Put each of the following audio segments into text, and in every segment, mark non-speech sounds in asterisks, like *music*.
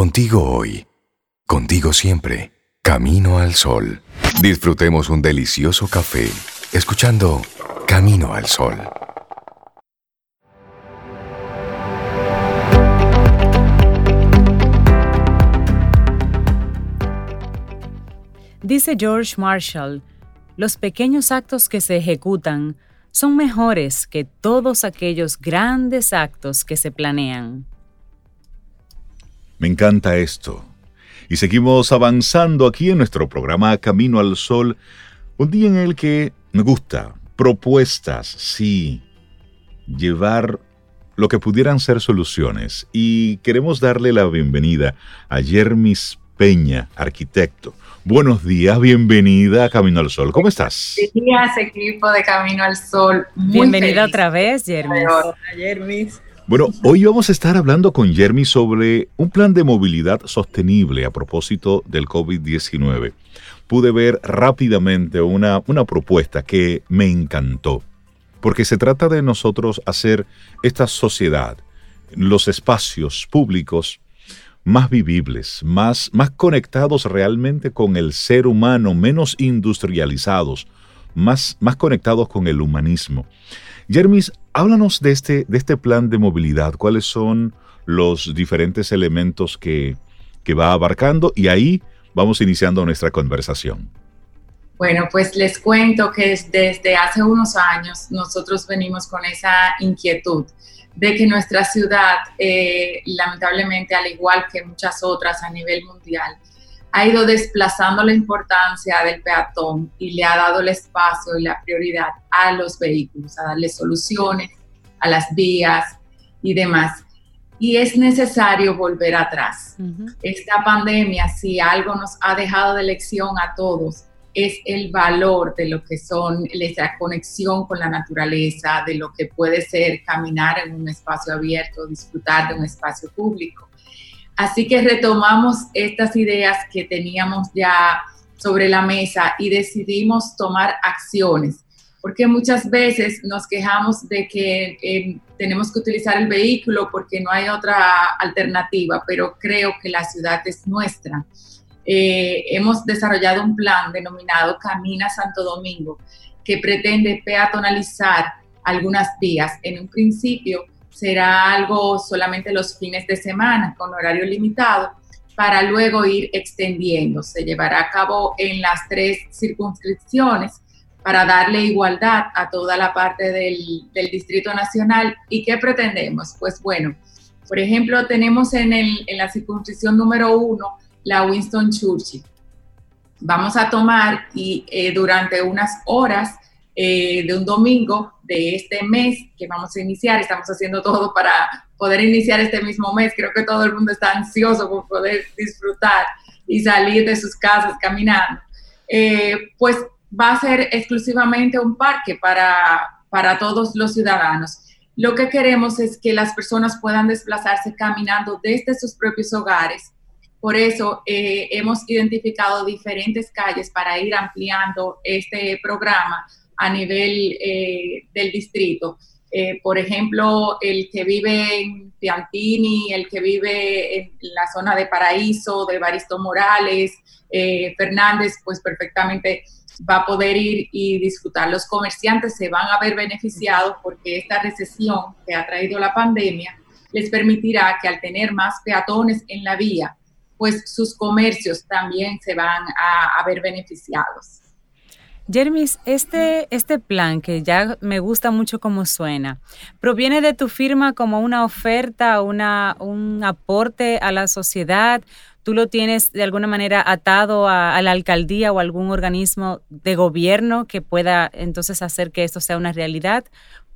Contigo hoy, contigo siempre, camino al sol. Disfrutemos un delicioso café, escuchando Camino al Sol. Dice George Marshall, los pequeños actos que se ejecutan son mejores que todos aquellos grandes actos que se planean. Me encanta esto. Y seguimos avanzando aquí en nuestro programa Camino al Sol, un día en el que me gusta propuestas, sí, llevar lo que pudieran ser soluciones. Y queremos darle la bienvenida a Jermis Peña, arquitecto. Buenos días, bienvenida a Camino al Sol. ¿Cómo estás? Buenos días, equipo de Camino al Sol. Bienvenida otra vez, Jermis. Hola, Jermis. Bueno, hoy vamos a estar hablando con Jeremy sobre un plan de movilidad sostenible a propósito del COVID-19. Pude ver rápidamente una, una propuesta que me encantó, porque se trata de nosotros hacer esta sociedad, los espacios públicos, más vivibles, más, más conectados realmente con el ser humano, menos industrializados, más, más conectados con el humanismo. Jermis, háblanos de este, de este plan de movilidad, cuáles son los diferentes elementos que, que va abarcando y ahí vamos iniciando nuestra conversación. Bueno, pues les cuento que desde hace unos años nosotros venimos con esa inquietud de que nuestra ciudad, eh, lamentablemente, al igual que muchas otras a nivel mundial, ha ido desplazando la importancia del peatón y le ha dado el espacio y la prioridad a los vehículos, a darle soluciones a las vías y demás. Y es necesario volver atrás. Esta pandemia, si algo nos ha dejado de lección a todos, es el valor de lo que son esa conexión con la naturaleza, de lo que puede ser caminar en un espacio abierto, disfrutar de un espacio público. Así que retomamos estas ideas que teníamos ya sobre la mesa y decidimos tomar acciones, porque muchas veces nos quejamos de que eh, tenemos que utilizar el vehículo porque no hay otra alternativa, pero creo que la ciudad es nuestra. Eh, hemos desarrollado un plan denominado Camina Santo Domingo, que pretende peatonalizar algunas vías. En un principio, será algo solamente los fines de semana con horario limitado para luego ir extendiendo. Se llevará a cabo en las tres circunscripciones para darle igualdad a toda la parte del, Distrito Nacional. ¿Y qué pretendemos? Pues bueno, por ejemplo, tenemos en, la circunscripción número uno la Winston Churchill. Vamos a tomar y eh, durante unas horas eh, de un domingo de este mes que vamos a iniciar. Estamos haciendo todo para poder iniciar este mismo mes. Creo que todo el mundo está ansioso por poder disfrutar y salir de sus casas caminando. Eh, pues va a ser exclusivamente un parque para, para todos los ciudadanos. Lo que queremos es que las personas puedan desplazarse caminando desde sus propios hogares. Por eso eh, hemos identificado diferentes calles para ir ampliando este programa a nivel eh, del distrito. Eh, por ejemplo, el que vive en Piantini, el que vive en la zona de Paraíso, de Baristo Morales, eh, Fernández, pues perfectamente va a poder ir y disfrutar. Los comerciantes se van a ver beneficiados porque esta recesión que ha traído la pandemia les permitirá que al tener más peatones en la vía, pues sus comercios también se van a ver beneficiados. Jermis, este, este plan que ya me gusta mucho cómo suena, ¿proviene de tu firma como una oferta, una, un aporte a la sociedad? ¿Tú lo tienes de alguna manera atado a, la alcaldía o algún organismo de gobierno que pueda entonces hacer que esto sea una realidad?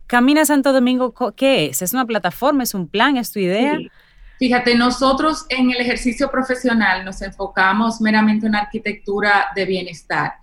Camina Santo Domingo, ¿qué es? ¿Es una plataforma? ¿Es un plan? ¿Es tu idea? Fíjate, nosotros en el ejercicio profesional nos enfocamos meramente en arquitectura de bienestar.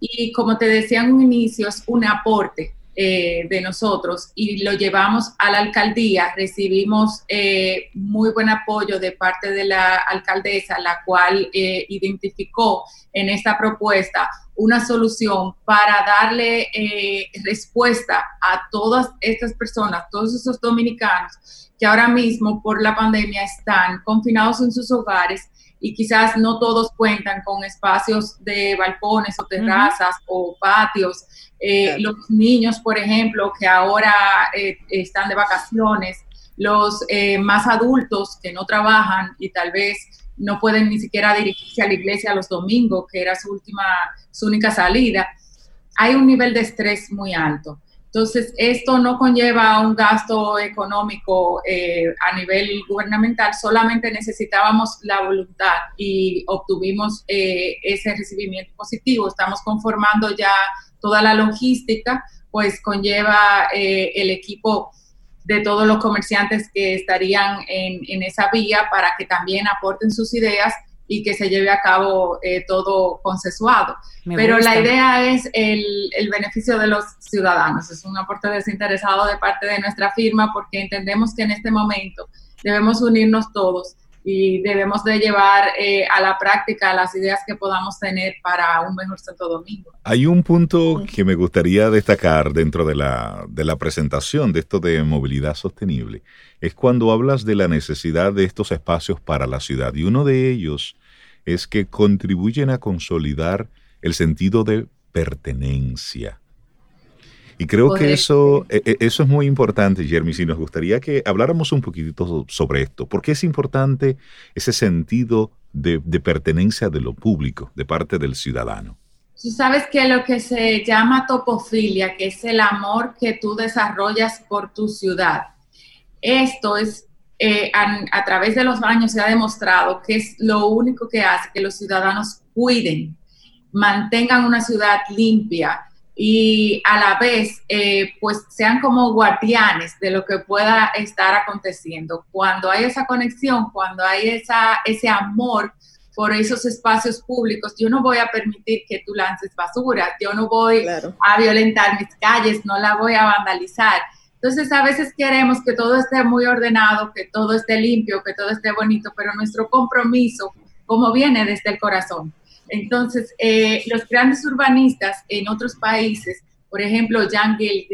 Y como te decía en un inicio, es un aporte eh, de nosotros y lo llevamos a la alcaldía. Recibimos eh, muy buen apoyo de parte de la alcaldesa, la cual eh, identificó en esta propuesta una solución para darle eh, respuesta a todas estas personas, todos esos dominicanos que ahora mismo por la pandemia están confinados en sus hogares y quizás no todos cuentan con espacios de balcones o terrazas o patios. Eh, los niños, por ejemplo, que ahora eh, están de vacaciones, los eh, más adultos que no trabajan y tal vez no pueden ni siquiera dirigirse a la iglesia los domingos, que era su última, su única salida, hay un nivel de estrés muy alto. Entonces, esto no conlleva un gasto económico eh, a nivel gubernamental, solamente necesitábamos la voluntad y obtuvimos eh, ese recibimiento positivo. Estamos conformando ya toda la logística, pues conlleva eh, el equipo de todos los comerciantes que estarían en, en esa vía para que también aporten sus ideas y que se lleve a cabo eh, todo consensuado. Pero la idea es el, el, beneficio de los ciudadanos. Es un aporte desinteresado de parte de nuestra firma porque entendemos que en este momento debemos unirnos todos y debemos de llevar eh, a la práctica las ideas que podamos tener para un mejor Santo Domingo. Hay un punto que me gustaría destacar dentro de la, de la presentación de esto de movilidad sostenible, es cuando hablas de la necesidad de estos espacios para la ciudad y uno de ellos es que contribuyen a consolidar el sentido de pertenencia. Y creo que eso, e, e, eso es muy importante, Jeremy, si nos gustaría que habláramos un poquitito sobre esto. ¿Por qué es importante ese sentido de, de pertenencia de lo público, de parte del ciudadano? Tú sabes que lo que se llama topofilia, que es el amor que tú desarrollas por tu ciudad, esto es eh, a, través de los años se ha demostrado que es lo único que hace que los ciudadanos cuiden, mantengan una ciudad limpia y a la vez eh, pues sean como guardianes de lo que pueda estar aconteciendo. Cuando hay esa conexión, cuando hay esa, ese amor por esos espacios públicos, yo no voy a permitir que tú lances basura, yo no voy a violentar mis calles, no la voy a vandalizar entonces, a veces queremos que todo esté muy ordenado, que todo esté limpio, que todo esté bonito, pero nuestro compromiso, como viene desde el corazón. Entonces, eh, los grandes urbanistas en otros países, por ejemplo, Jan Gill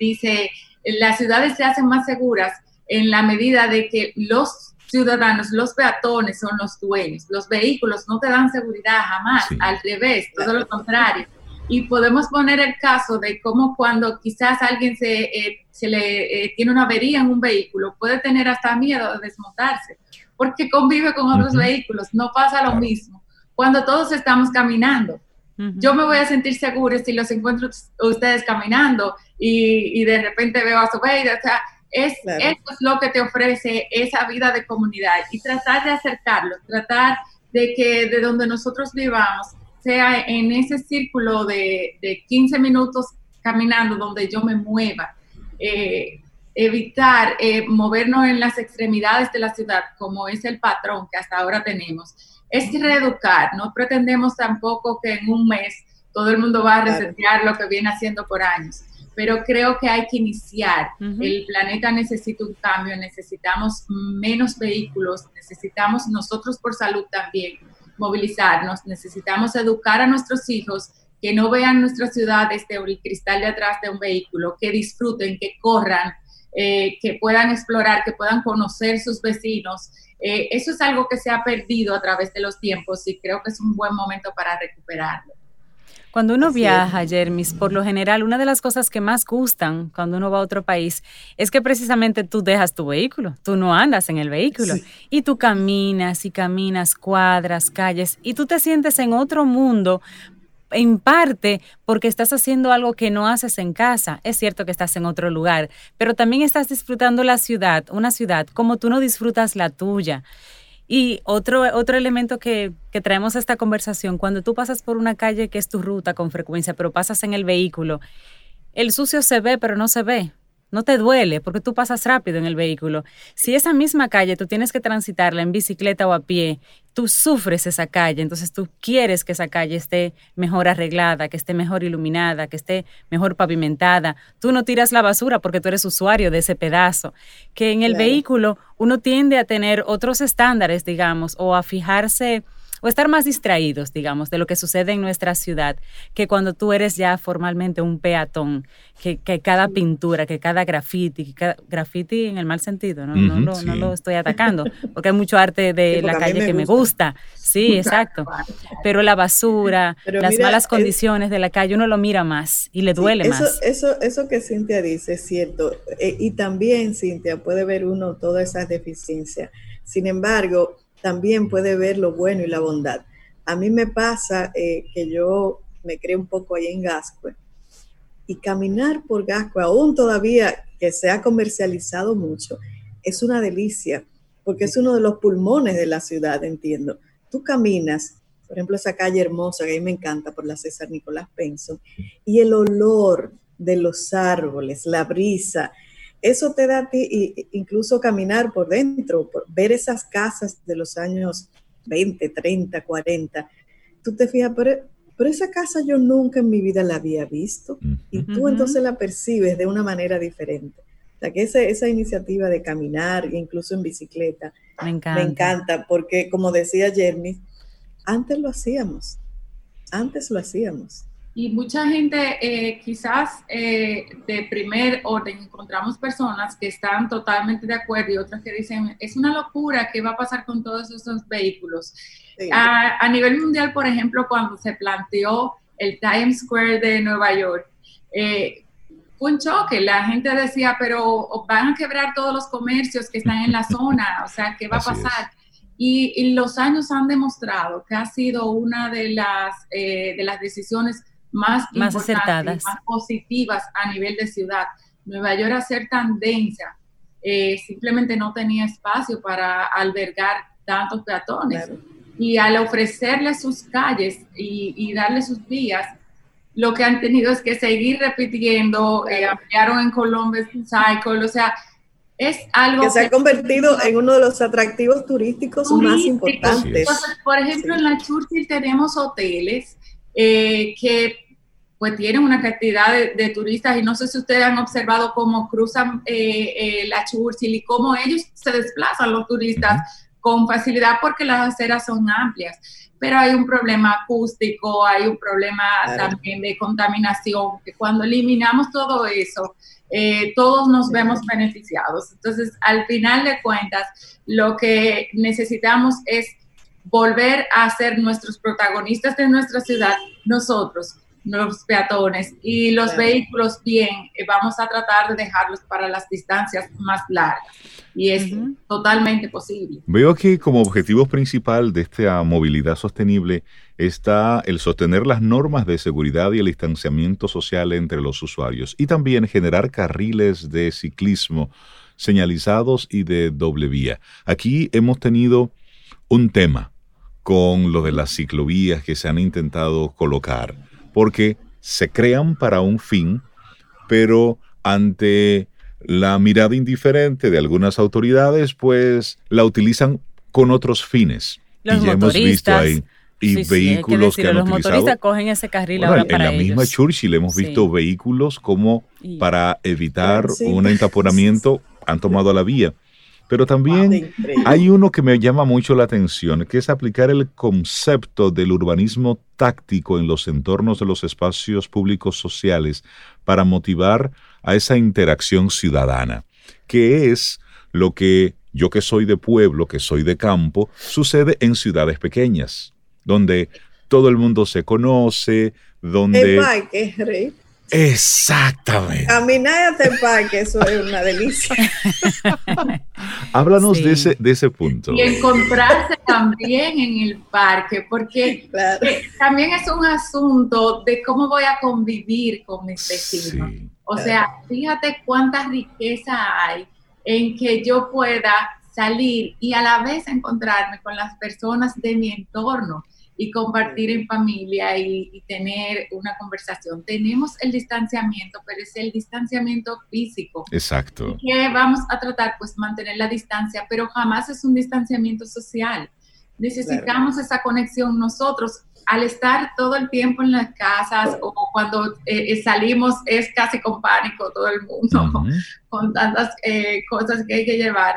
dice, las ciudades se hacen más seguras en la medida de que los ciudadanos, los peatones son los dueños. Los vehículos no te dan seguridad jamás, al revés, todo lo contrario. Y podemos poner el caso de cómo cuando quizás alguien se, eh, se le eh, tiene una avería en un vehículo, puede tener hasta miedo de desmontarse, porque convive con otros vehículos. No pasa lo mismo cuando todos estamos caminando. Yo me voy a sentir seguro si los encuentro ustedes caminando y, y de repente veo a su vida. O sea, es, esto es lo que te ofrece esa vida de comunidad y tratar de acercarlos, tratar de que de donde nosotros vivamos sea en ese círculo de, de 15 minutos caminando donde yo me mueva. Eh, evitar eh, movernos en las extremidades de la ciudad, como es el patrón que hasta ahora tenemos, es reeducar. No pretendemos tampoco que en un mes todo el mundo va a resetear lo que viene haciendo por años, pero creo que hay que iniciar. El planeta necesita un cambio, necesitamos menos vehículos, necesitamos nosotros por salud también movilizarnos, necesitamos educar a nuestros hijos que no vean nuestra ciudad desde el cristal de atrás de un vehículo, que disfruten, que corran, eh, que puedan explorar, que puedan conocer sus vecinos. Eh, eso es algo que se ha perdido a través de los tiempos y creo que es un buen momento para recuperarlo. Cuando uno viaja, Jermis, por lo general, una de las cosas que más gustan cuando uno va a otro país es que precisamente tú dejas tu vehículo, tú no andas en el vehículo y tú caminas y caminas cuadras, calles y tú te sientes en otro mundo en parte porque estás haciendo algo que no haces en casa. Es cierto que estás en otro lugar, pero también estás disfrutando la ciudad, una ciudad como tú no disfrutas la tuya. Y otro, otro elemento que, que, traemos a esta conversación, cuando tú pasas por una calle que es tu ruta con frecuencia, pero pasas en el vehículo, el sucio se ve, pero no se ve no te duele porque tú pasas rápido en el vehículo. Si esa misma calle tú tienes que transitarla en bicicleta o a pie, tú sufres esa calle, entonces tú quieres que esa calle esté mejor arreglada, que esté mejor iluminada, que esté mejor pavimentada. Tú no tiras la basura porque tú eres usuario de ese pedazo. Que en el vehículo uno tiende a tener otros estándares, digamos, o a fijarse o estar más distraídos, digamos, de lo que sucede en nuestra ciudad, que cuando tú eres ya formalmente un peatón, que, cada pintura, que cada graffiti, que graffiti en el mal sentido, ¿no? no, lo, estoy atacando, porque hay mucho arte de la calle que me gusta. Sí, *laughs* exacto. Pero la basura, las malas condiciones de la calle, uno lo mira más y le duele más. Eso, eso que Cintia dice es cierto. Eh, y también, Cintia, puede ver uno todas esas deficiencias. Sin embargo, también puede ver lo bueno y la bondad. A mí me pasa eh, que yo me creo un poco ahí en Gascue y caminar por Gascue, aún todavía que se ha comercializado mucho, es una delicia, porque es uno de los pulmones de la ciudad, entiendo. Tú caminas, por ejemplo, esa calle hermosa que a mí me encanta por la César Nicolás Penson, y el olor de los árboles, la brisa, eso te da a ti incluso caminar por dentro, ver esas casas de los años 20, 30, 40. Tú te fijas, pero, pero esa casa yo nunca en mi vida la había visto y tú entonces la percibes de una manera diferente. O sea, que esa, esa iniciativa de caminar, incluso en bicicleta, me encanta. me encanta porque, como decía Jeremy, antes lo hacíamos, antes lo hacíamos. Y mucha gente, eh, quizás eh, de primer orden, encontramos personas que están totalmente de acuerdo y otras que dicen, es una locura, ¿qué va a pasar con todos esos vehículos? A, nivel mundial, por ejemplo, cuando se planteó el Times Square de Nueva York, eh, fue un choque. La gente decía, pero van a quebrar todos los comercios que están en la *laughs* zona, o sea, ¿qué va a pasar? Y, y, los años han demostrado que ha sido una de las, de las decisiones más, más acertadas, más positivas a nivel de ciudad. Nueva York, a ser tan densa, eh, simplemente no tenía espacio para albergar tantos peatones. Y al ofrecerle sus calles y, y darle sus vías, lo que han tenido es que seguir repitiendo, eh, ampliaron en Columbus Cycle, o sea, es algo que se ha convertido en uno de los atractivos turísticos, más importantes. por ejemplo, en la Churchill tenemos hoteles eh, que pues tienen una cantidad de, turistas y no sé si ustedes han observado cómo cruzan eh, eh, la Churchill y cómo ellos se desplazan los turistas con facilidad porque las aceras son amplias. Pero hay un problema acústico, hay un problema también de contaminación, que cuando eliminamos todo eso, eh, todos nos vemos beneficiados. Entonces, al final de cuentas, lo que necesitamos es volver a ser nuestros protagonistas de nuestra ciudad, nosotros, los peatones y los vehículos bien, eh, vamos a tratar de dejarlos para las distancias más largas. Y es totalmente posible. Veo que como objetivo principal de esta movilidad sostenible está el sostener las normas de seguridad y el distanciamiento social entre los usuarios y también generar carriles de ciclismo señalizados y de doble vía. Aquí hemos tenido un tema con lo de las ciclovías que se han intentado colocar porque se crean para un fin, pero ante la mirada indiferente de algunas autoridades, pues la utilizan con otros fines. Los y ya hemos visto ahí y vehículos que, han los motoristas cogen ese carril ahora para En la misma Churchill hemos visto vehículos como para evitar un entaponamiento *laughs* han tomado la vía. Pero también hay uno que me llama mucho la atención, que es aplicar el concepto del urbanismo táctico en los entornos de los espacios públicos sociales para motivar a esa interacción ciudadana, que es lo que yo que soy de pueblo, que soy de campo, sucede en ciudades pequeñas, donde todo el mundo se conoce, donde... Exactamente. Caminar hasta el parque, eso es una delicia. *laughs* Háblanos de, ese, de ese punto. Y encontrarse también en el parque, porque eh, también es un asunto de cómo voy a convivir con mis vecinos. o sea, fíjate cuánta riqueza hay en que yo pueda salir y a la vez encontrarme con las personas de mi entorno y compartir en familia y, tener una conversación. Tenemos el distanciamiento, pero es el distanciamiento físico. Exacto. Que vamos a tratar, pues, mantener la distancia, pero jamás es un distanciamiento social. Necesitamos esa conexión nosotros. Al estar todo el tiempo en las casas o cuando eh, eh, salimos es casi con pánico todo el mundo, *laughs* con tantas eh, cosas que hay que llevar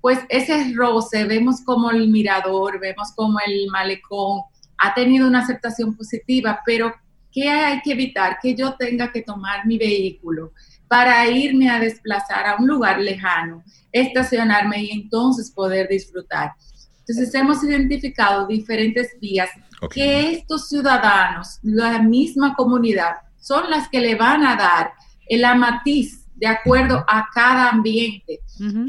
pues ese roce, vemos como el mirador, vemos como el malecón ha tenido una aceptación positiva, pero ¿qué hay que evitar? Que yo tenga que tomar mi vehículo para irme a desplazar a un lugar lejano, estacionarme y entonces poder disfrutar. Entonces hemos identificado diferentes vías que estos ciudadanos, la misma comunidad, son las que le van a dar el matiz de acuerdo a cada ambiente.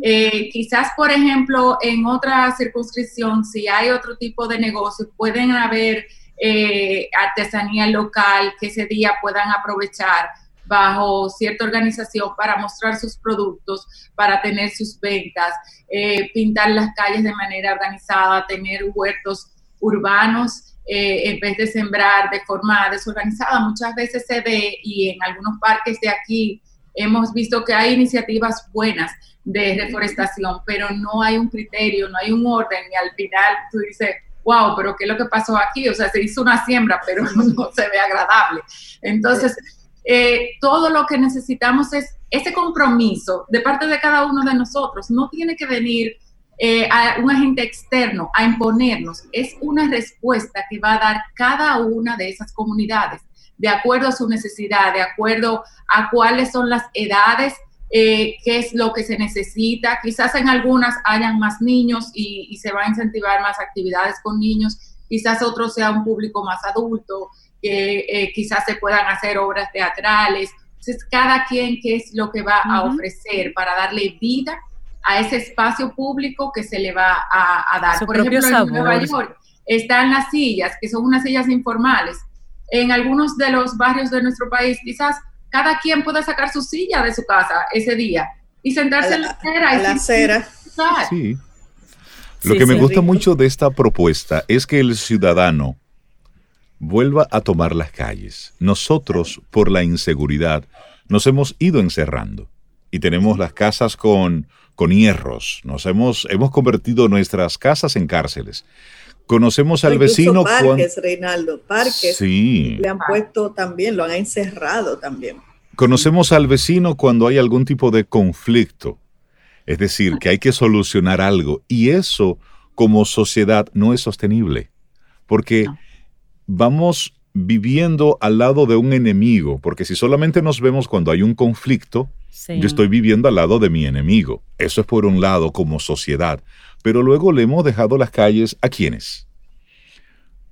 Eh, quizás, por ejemplo, en otra circunscripción, si hay otro tipo de negocio, pueden haber eh, artesanía local que ese día puedan aprovechar bajo cierta organización para mostrar sus productos, para tener sus ventas, eh, pintar las calles de manera organizada, tener huertos urbanos en vez de sembrar de forma desorganizada. Muchas veces se ve y en algunos parques de aquí hemos visto que hay iniciativas buenas de reforestación, pero no hay un criterio, no hay un orden y al final tú dices, wow, pero ¿qué es lo que pasó aquí? O sea, se hizo una siembra, *laughs* pero no se ve agradable. Entonces, eh, todo lo que necesitamos es ese compromiso de parte de cada uno de nosotros. No tiene que venir eh, a un agente externo a imponernos, es una respuesta que va a dar cada una de esas comunidades de acuerdo a su necesidad, de acuerdo a cuáles son las edades, eh, qué es lo que se necesita. Quizás en algunas hayan más niños y, se va a incentivar más actividades con niños, quizás otro sea un público más adulto, que eh, quizás se puedan hacer obras teatrales. Entonces, cada quien qué es lo que va a ofrecer para darle vida a ese espacio público que se le va a, dar. Por ejemplo, en Nueva York están las sillas, que son unas sillas informales, en algunos de los barrios de nuestro país, quizás cada quien pueda sacar su silla de su casa ese día y sentarse en la acera. la acera. Sí. Lo que me gusta mucho de esta propuesta es que el ciudadano vuelva a tomar las calles. Nosotros, por la inseguridad, nos hemos ido encerrando y tenemos las casas con, con hierros. Nos hemos, hemos convertido nuestras casas en cárceles. Conocemos al vecino. Parques, Reinaldo, parques. Sí. Le han puesto también, lo han encerrado también. Conocemos al vecino cuando hay algún tipo de conflicto. Es decir, que hay que solucionar algo. Y eso, como sociedad, no es sostenible. Porque vamos viviendo al lado de un enemigo. Porque si solamente nos vemos cuando hay un conflicto, yo estoy viviendo al lado de mi enemigo. Eso es por un lado como sociedad pero luego le hemos dejado las calles a quienes.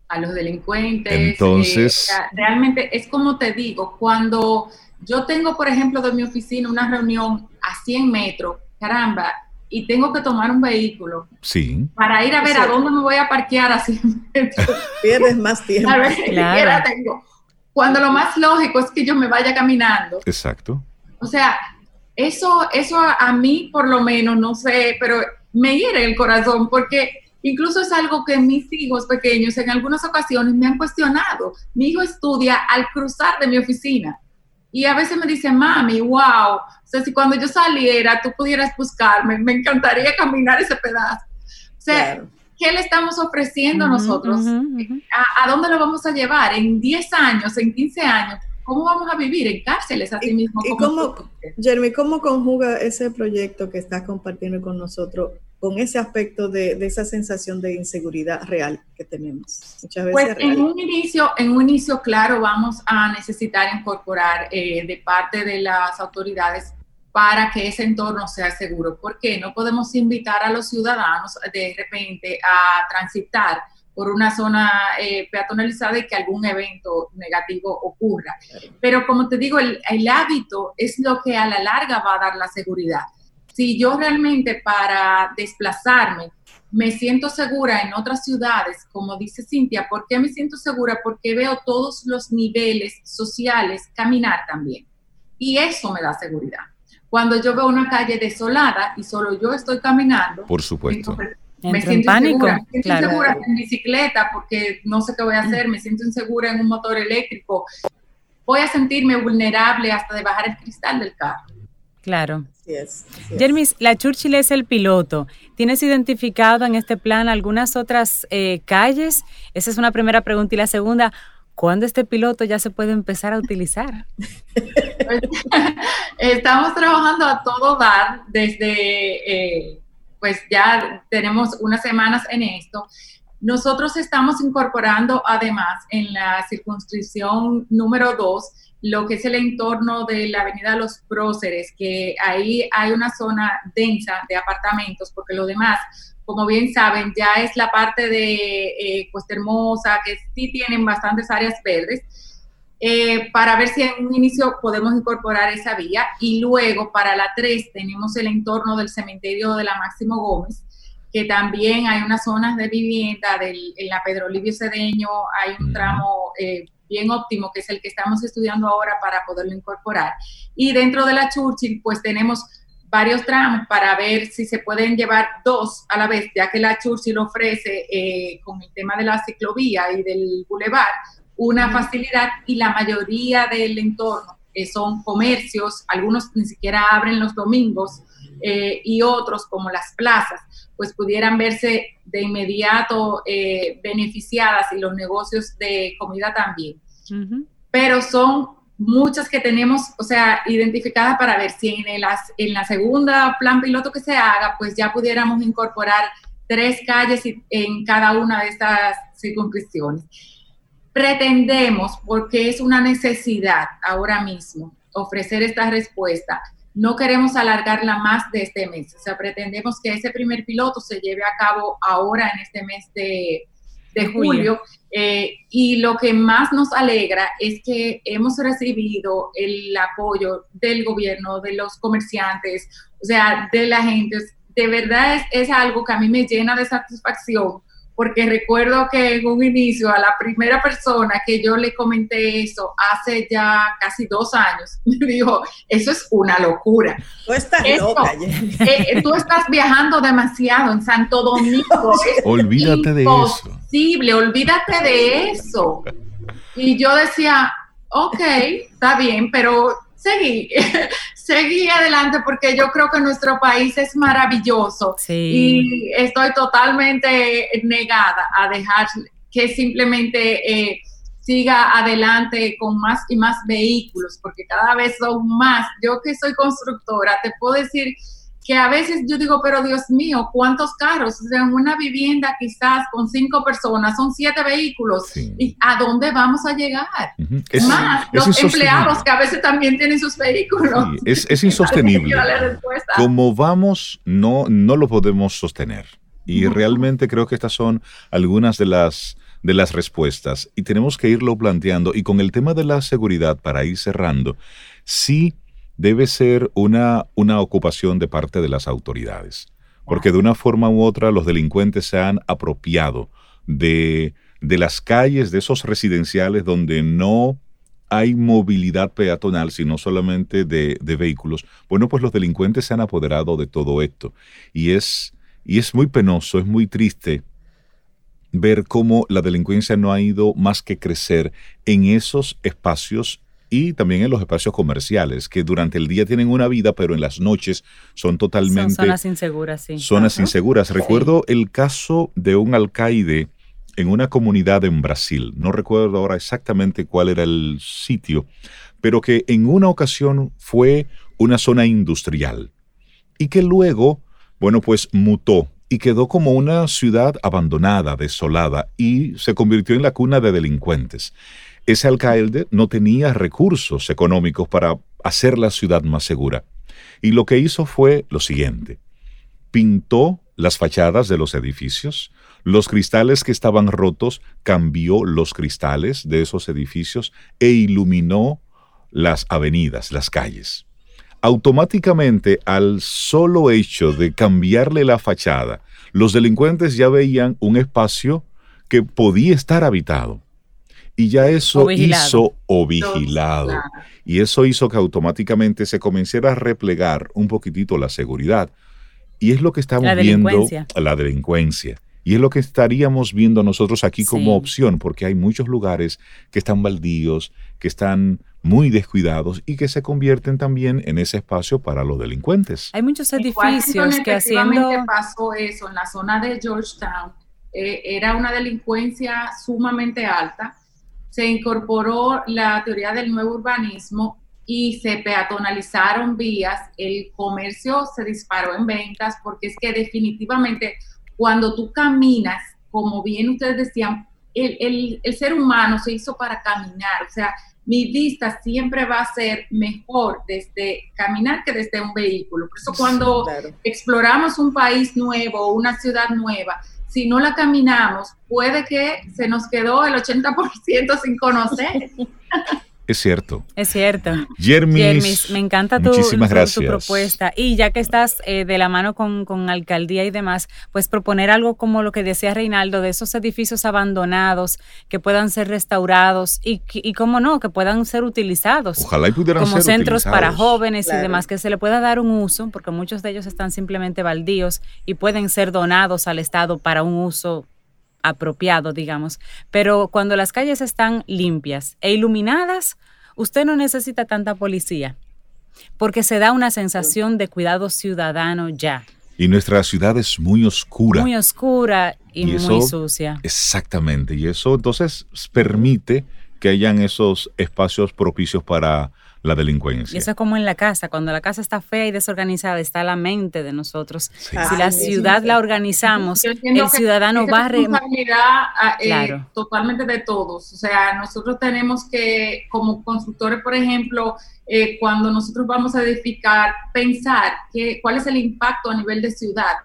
A los delincuentes. Entonces. Eh, realmente es como te digo, cuando yo tengo, por ejemplo, de mi oficina una reunión a 100 metros, caramba, y tengo que tomar un vehículo. Sí. Para ir a ver a dónde me voy a parquear a 100 metros. *laughs* Pierdes más tiempo. A ver, claro. tengo. Cuando lo más lógico es que yo me vaya caminando. Exacto. O sea, eso, eso a mí por lo menos, no sé, pero me hiere el corazón porque incluso es algo que mis hijos pequeños en algunas ocasiones me han cuestionado. Mi hijo estudia al cruzar de mi oficina y a veces me dice, mami, wow, o sea, si cuando yo saliera tú pudieras buscarme, me encantaría caminar ese pedazo. O sea, ¿qué le estamos ofreciendo nosotros? ¿A, ¿A, dónde lo vamos a llevar? ¿En 10 años, en 15 años? ¿Cómo vamos a vivir en cárceles así mismo? ¿Y cómo, Jeremy, cómo conjuga ese proyecto que estás compartiendo con nosotros con ese aspecto de, esa sensación de inseguridad real que tenemos? Muchas veces pues en un, inicio, en un inicio, claro, vamos a necesitar incorporar eh, de parte de las autoridades para que ese entorno sea seguro. porque No podemos invitar a los ciudadanos de repente a transitar por una zona eh, peatonalizada y que algún evento negativo ocurra. Pero como te digo, el, hábito es lo que a la larga va a dar la seguridad. Si yo realmente para desplazarme me siento segura en otras ciudades, como dice Cintia, ¿por qué me siento segura? Porque veo todos los niveles sociales caminar también. Y eso me da seguridad. Cuando yo veo una calle desolada y solo yo estoy caminando, por supuesto me siento en pánico. Insegura. Me siento insegura en bicicleta porque no sé qué voy a hacer, me siento insegura en un motor eléctrico. Voy a sentirme vulnerable hasta de bajar el cristal del carro. Claro. Jermis, la Churchill es el piloto. ¿Tienes identificado en este plan algunas otras eh, calles? Esa es una primera pregunta. Y la segunda, ¿cuándo este piloto ya se puede empezar a utilizar? *laughs* *laughs* Estamos trabajando a todo dar desde... Eh, pues ya tenemos unas semanas en esto. Nosotros estamos incorporando además en la circunscripción número 2 lo que es el entorno de la Avenida Los Próceres, que ahí hay una zona densa de apartamentos, porque lo demás, como bien saben, ya es la parte de eh, Cuesta Hermosa, que sí tienen bastantes áreas verdes, eh, para ver si en un inicio podemos incorporar esa vía. Y luego para la 3 tenemos el entorno del cementerio de la Máximo Gómez, que también hay unas zonas de vivienda del, en la Pedro Livio Cedeño, hay un tramo eh, bien óptimo, que es el que estamos estudiando ahora para poderlo incorporar. Y dentro de la Churchill, pues tenemos varios tramos para ver si se pueden llevar dos a la vez, ya que la Churchill ofrece eh, con el tema de la ciclovía y del bulevar una facilidad y la mayoría del entorno que son comercios, algunos ni siquiera abren los domingos eh, y otros como las plazas, pues pudieran verse de inmediato eh, beneficiadas y los negocios de comida también. Pero son muchas que tenemos, o sea, identificadas para ver si en, en la segunda plan piloto que se haga, pues ya pudiéramos incorporar tres calles en cada una de estas circunscripciones. Pretendemos, porque es una necesidad ahora mismo, ofrecer esta respuesta. No queremos alargarla más de este mes. O sea, pretendemos que ese primer piloto se lleve a cabo ahora en este mes de, julio. Eh, y lo que más nos alegra es que hemos recibido el apoyo del gobierno, de los comerciantes, o sea, de la gente. De verdad es algo que a mí me llena de satisfacción porque recuerdo que en un inicio a la primera persona que yo le comenté eso hace ya casi dos años, *laughs* me dijo, eso es una locura. Tú estás loca. Eh, tú estás viajando demasiado en Santo Domingo. *laughs* olvídate de eso. Imposible, olvídate de eso. Y yo decía, ok, está bien, pero seguí, *laughs* seguí adelante porque yo creo que nuestro país es maravilloso y estoy totalmente negada a dejar que simplemente eh, siga adelante con más y más vehículos, porque cada vez son más. Yo que soy constructora, te puedo decir que a veces yo digo, pero Dios mío, ¿cuántos carros? O sea, en una vivienda quizás con cinco personas, son siete vehículos. ¿Y a dónde vamos a llegar? Más los empleados que a veces también tienen sus vehículos. es, es, insostenible. *laughs* Como vamos, no, no lo podemos sostener. Y realmente creo que estas son algunas de las de las respuestas y tenemos que irlo planteando y con el tema de la seguridad para ir cerrando, sí debe ser una, una ocupación de parte de las autoridades, porque de una forma u otra los delincuentes se han apropiado de, de las calles, de esos residenciales donde no hay movilidad peatonal, sino solamente de, de, vehículos. Bueno, pues los delincuentes se han apoderado de todo esto. Y es, y es muy penoso, es muy triste ver cómo la delincuencia no ha ido más que crecer en esos espacios y también en los espacios comerciales, que durante el día tienen una vida, pero en las noches son totalmente... Son zonas inseguras, sí. Zonas inseguras. Recuerdo el caso de un alcaide en una comunidad en Brasil, no recuerdo ahora exactamente cuál era el sitio, pero que en una ocasión fue una zona industrial y que luego, bueno, pues mutó y quedó como una ciudad abandonada, desolada y se convirtió en la cuna de delincuentes ese alcalde no tenía recursos económicos para hacer la ciudad más segura. Y lo que hizo fue lo siguiente. Pintó las fachadas de los edificios, los cristales que estaban rotos, cambió los cristales de esos edificios e iluminó las avenidas, las calles. Automáticamente, al solo hecho de cambiarle la fachada, los delincuentes ya veían un espacio que podía estar habitado. Y ya eso hizo o vigilado. Y eso hizo que automáticamente se comenzara a replegar un poquitito la seguridad. Y es lo que estamos viendo, la delincuencia. Y es lo que estaríamos viendo nosotros aquí como opción, porque hay muchos lugares que están baldíos, que están muy descuidados y que se convierten también en ese espacio para los delincuentes. Hay muchos edificios que haciendo... pasó eso en la zona de Georgetown. Eh, era una delincuencia sumamente alta se incorporó la teoría del nuevo urbanismo y se peatonalizaron vías, el comercio se disparó en ventas porque es que definitivamente cuando tú caminas, como bien ustedes decían, el, el, ser humano se hizo para caminar, o sea, mi vista siempre va a ser mejor desde caminar que desde un vehículo. Por eso cuando exploramos un país nuevo, una ciudad nueva, si no la caminamos, puede que se nos quedó el 80% sin conocer. *laughs* Es cierto. Es cierto. Jermis, me encanta tu, tu, propuesta. Y ya que estás eh, de la mano con, con, alcaldía y demás, pues proponer algo como lo que decía Reinaldo, de esos edificios abandonados que puedan ser restaurados y, y cómo no, que puedan ser utilizados. Ojalá y pudieran como centros para jóvenes y demás, que se le pueda dar un uso, porque muchos de ellos están simplemente baldíos y pueden ser donados al Estado para un uso apropiado, digamos. Pero cuando las calles están limpias e iluminadas, usted no necesita tanta policía, porque se da una sensación de cuidado ciudadano ya. Y nuestra ciudad es muy oscura. Muy oscura y, muy sucia. Exactamente. Y eso entonces permite que hayan esos espacios propicios para la delincuencia. Y eso es como en la casa, cuando la casa está fea y desorganizada, está la mente de nosotros. Si la ciudad la organizamos, el ciudadano va a... responsabilidad ah, eh, totalmente de todos. O sea, nosotros tenemos que, como constructores, por ejemplo, eh, cuando nosotros vamos a edificar, pensar que, cuál es el impacto a nivel de ciudad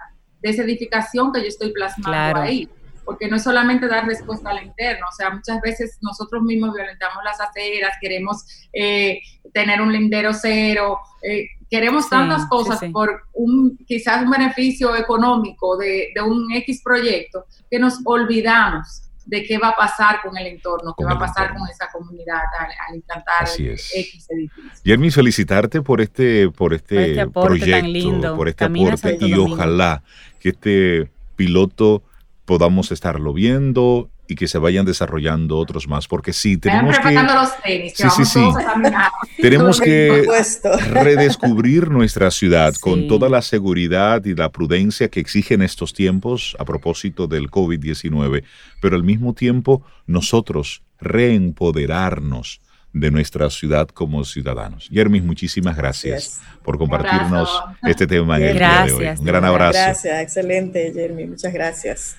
de esa edificación que yo estoy plasmando ahí porque no es solamente dar respuesta al interno, o sea, muchas veces nosotros mismos violentamos las aceras, queremos eh, tener un lindero cero, eh, queremos tantas cosas por un quizás un beneficio económico de, de, un X proyecto que nos olvidamos de qué va a pasar con el entorno, qué va a pasar con esa comunidad al, implantar X edificio. Yermi, felicitarte por este, por este, este proyecto, por este aporte y ojalá que este piloto podamos estarlo viendo y que se vayan desarrollando otros más, porque sí, tenemos que... Los tenis, sí, sí, *laughs* sí. tenemos que redescubrir nuestra ciudad con toda la seguridad y la prudencia que exigen estos tiempos a propósito del COVID-19, pero al mismo tiempo nosotros reempoderarnos de nuestra ciudad como ciudadanos. Yermis, muchísimas gracias por compartirnos este tema en el día de hoy. Un gran abrazo. Gracias, excelente, Jeremy, muchas gracias.